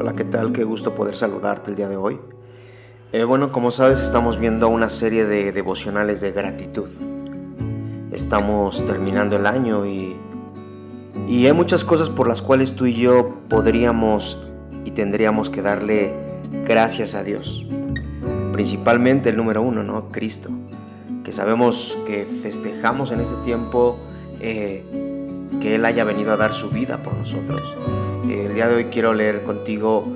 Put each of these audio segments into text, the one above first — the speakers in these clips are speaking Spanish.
Hola, ¿qué tal? Qué gusto poder saludarte el día de hoy. Eh, bueno, como sabes, estamos viendo una serie de devocionales de gratitud. Estamos terminando el año y, y hay muchas cosas por las cuales tú y yo podríamos y tendríamos que darle gracias a Dios. Principalmente el número uno, ¿no? Cristo. Que sabemos que festejamos en este tiempo eh, que Él haya venido a dar su vida por nosotros. El día de hoy quiero leer contigo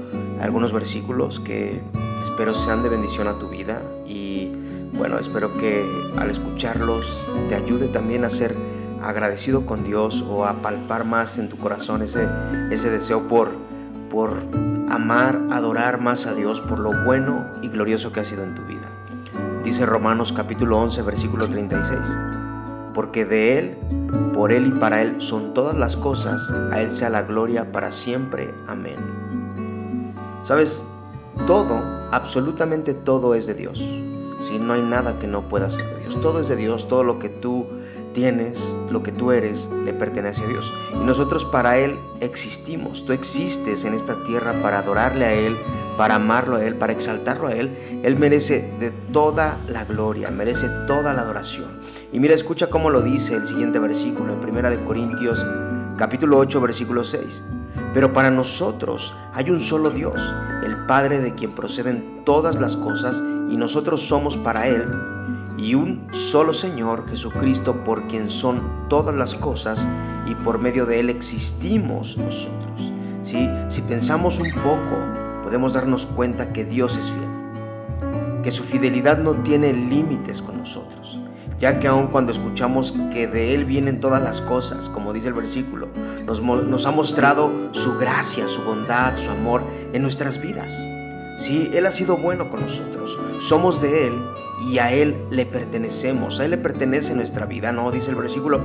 algunos versículos que espero sean de bendición a tu vida y bueno, espero que al escucharlos te ayude también a ser agradecido con Dios o a palpar más en tu corazón ese, ese deseo por, por amar, adorar más a Dios por lo bueno y glorioso que ha sido en tu vida. Dice Romanos capítulo 11 versículo 36, porque de Él por Él y para Él son todas las cosas, a Él sea la gloria para siempre. Amén. Sabes, todo, absolutamente todo es de Dios. Si no hay nada que no pueda ser de Dios. Todo es de Dios, todo lo que tú tienes, lo que tú eres, le pertenece a Dios. Y nosotros para Él existimos. Tú existes en esta tierra para adorarle a Él, para amarlo a Él, para exaltarlo a Él. Él merece de toda la gloria, merece toda la adoración. Y mira, escucha cómo lo dice el siguiente versículo en 1 de Corintios capítulo 8 versículo 6. Pero para nosotros hay un solo Dios, el Padre de quien proceden todas las cosas y nosotros somos para Él y un solo Señor, Jesucristo, por quien son todas las cosas y por medio de Él existimos nosotros. ¿Sí? Si pensamos un poco, podemos darnos cuenta que Dios es fiel, que su fidelidad no tiene límites con nosotros, ya que aun cuando escuchamos que de Él vienen todas las cosas, como dice el versículo, nos, ha mostrado su gracia, su bondad, su amor en nuestras vidas. Sí, Él ha sido bueno con nosotros. Somos de Él y a Él le pertenecemos. A Él le pertenece nuestra vida, ¿no? Dice el versículo.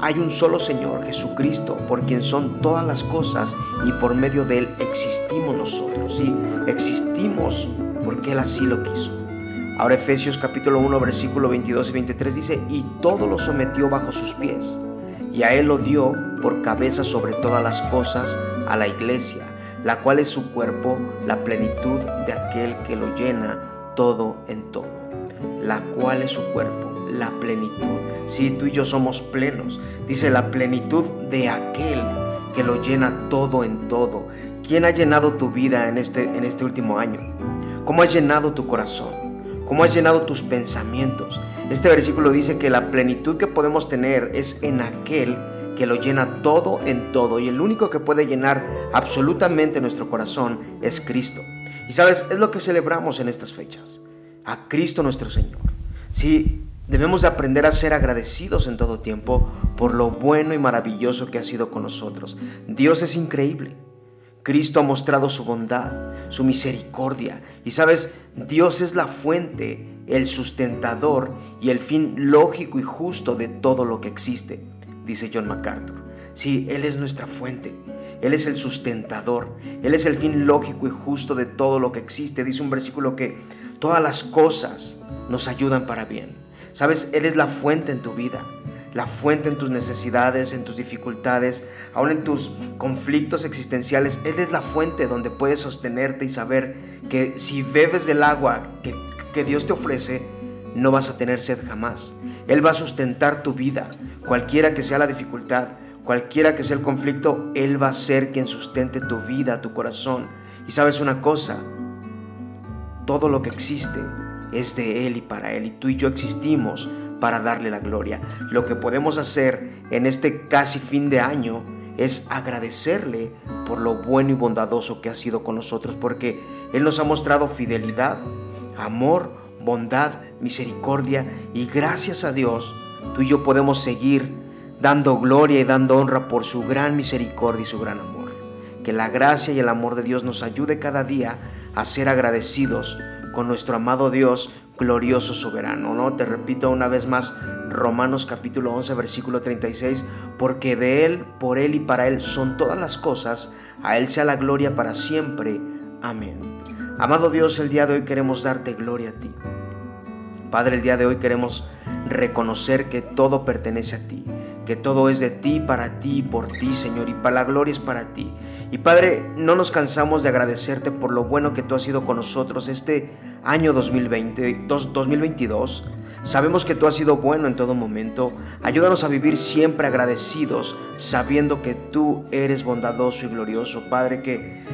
Hay un solo Señor, Jesucristo, por quien son todas las cosas y por medio de Él existimos nosotros. Sí, existimos porque Él así lo quiso. Ahora Efesios capítulo 1, versículo 22 y 23 dice, y todo lo sometió bajo sus pies, y a Él lo dio por cabeza sobre todas las cosas a la iglesia la cual es su cuerpo, la plenitud de aquel que lo llena todo en todo. La cual es su cuerpo, la plenitud. Si tú y yo somos plenos, dice la plenitud de aquel que lo llena todo en todo. ¿Quién ha llenado tu vida en este, en este último año? ¿Cómo ha llenado tu corazón? ¿Cómo has llenado tus pensamientos? Este versículo dice que la plenitud que podemos tener es en aquel que lo llena todo en todo y el único que puede llenar absolutamente nuestro corazón es Cristo. Y sabes, es lo que celebramos en estas fechas, a Cristo nuestro Señor. Sí, debemos de aprender a ser agradecidos en todo tiempo por lo bueno y maravilloso que ha sido con nosotros. Dios es increíble. Cristo ha mostrado su bondad, su misericordia. Y sabes, Dios es la fuente, el sustentador y el fin lógico y justo de todo lo que existe dice John MacArthur. Sí, Él es nuestra fuente. Él es el sustentador. Él es el fin lógico y justo de todo lo que existe. Dice un versículo que todas las cosas nos ayudan para bien. Sabes, Él es la fuente en tu vida. La fuente en tus necesidades, en tus dificultades, aún en tus conflictos existenciales. Él es la fuente donde puedes sostenerte y saber que si bebes del agua que, que Dios te ofrece, no vas a tener sed jamás. Él va a sustentar tu vida, cualquiera que sea la dificultad, cualquiera que sea el conflicto, Él va a ser quien sustente tu vida, tu corazón. Y sabes una cosa, todo lo que existe es de Él y para Él, y tú y yo existimos para darle la gloria. Lo que podemos hacer en este casi fin de año es agradecerle por lo bueno y bondadoso que ha sido con nosotros, porque Él nos ha mostrado fidelidad, amor, bondad, misericordia y gracias a Dios, tú y yo podemos seguir dando gloria y dando honra por su gran misericordia y su gran amor. Que la gracia y el amor de Dios nos ayude cada día a ser agradecidos con nuestro amado Dios glorioso soberano. ¿no? Te repito una vez más Romanos capítulo 11 versículo 36, porque de Él, por Él y para Él son todas las cosas, a Él sea la gloria para siempre. Amén. Amado Dios, el día de hoy queremos darte gloria a ti. Padre, el día de hoy queremos reconocer que todo pertenece a ti, que todo es de ti, para ti, por ti, Señor, y para la gloria es para ti. Y Padre, no nos cansamos de agradecerte por lo bueno que tú has sido con nosotros este año 2020, 2022. Sabemos que tú has sido bueno en todo momento. Ayúdanos a vivir siempre agradecidos, sabiendo que tú eres bondadoso y glorioso. Padre, que,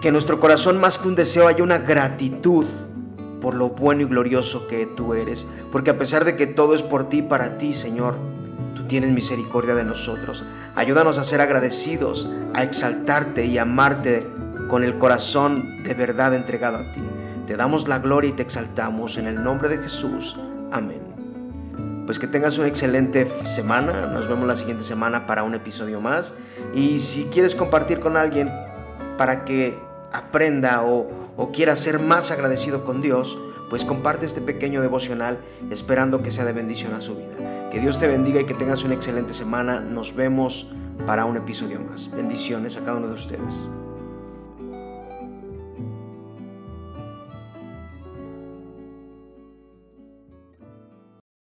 que nuestro corazón más que un deseo haya una gratitud por lo bueno y glorioso que tú eres. Porque a pesar de que todo es por ti, para ti, Señor, tienes misericordia de nosotros. Ayúdanos a ser agradecidos, a exaltarte y amarte con el corazón de verdad entregado a ti. Te damos la gloria y te exaltamos en el nombre de Jesús. Amén. Pues que tengas una excelente semana. Nos vemos la siguiente semana para un episodio más. Y si quieres compartir con alguien para que aprenda o, o quiera ser más agradecido con Dios, pues comparte este pequeño devocional esperando que sea de bendición a su vida. Que Dios te bendiga y que tengas una excelente semana. Nos vemos para un episodio más. Bendiciones a cada uno de ustedes.